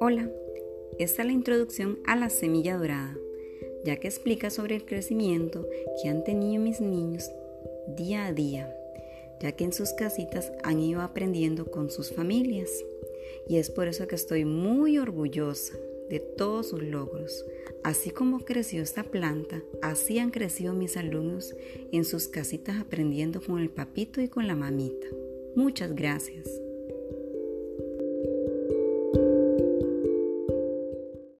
Hola, esta es la introducción a la semilla dorada, ya que explica sobre el crecimiento que han tenido mis niños día a día, ya que en sus casitas han ido aprendiendo con sus familias. Y es por eso que estoy muy orgullosa de todos sus logros. Así como creció esta planta, así han crecido mis alumnos en sus casitas aprendiendo con el papito y con la mamita. Muchas gracias.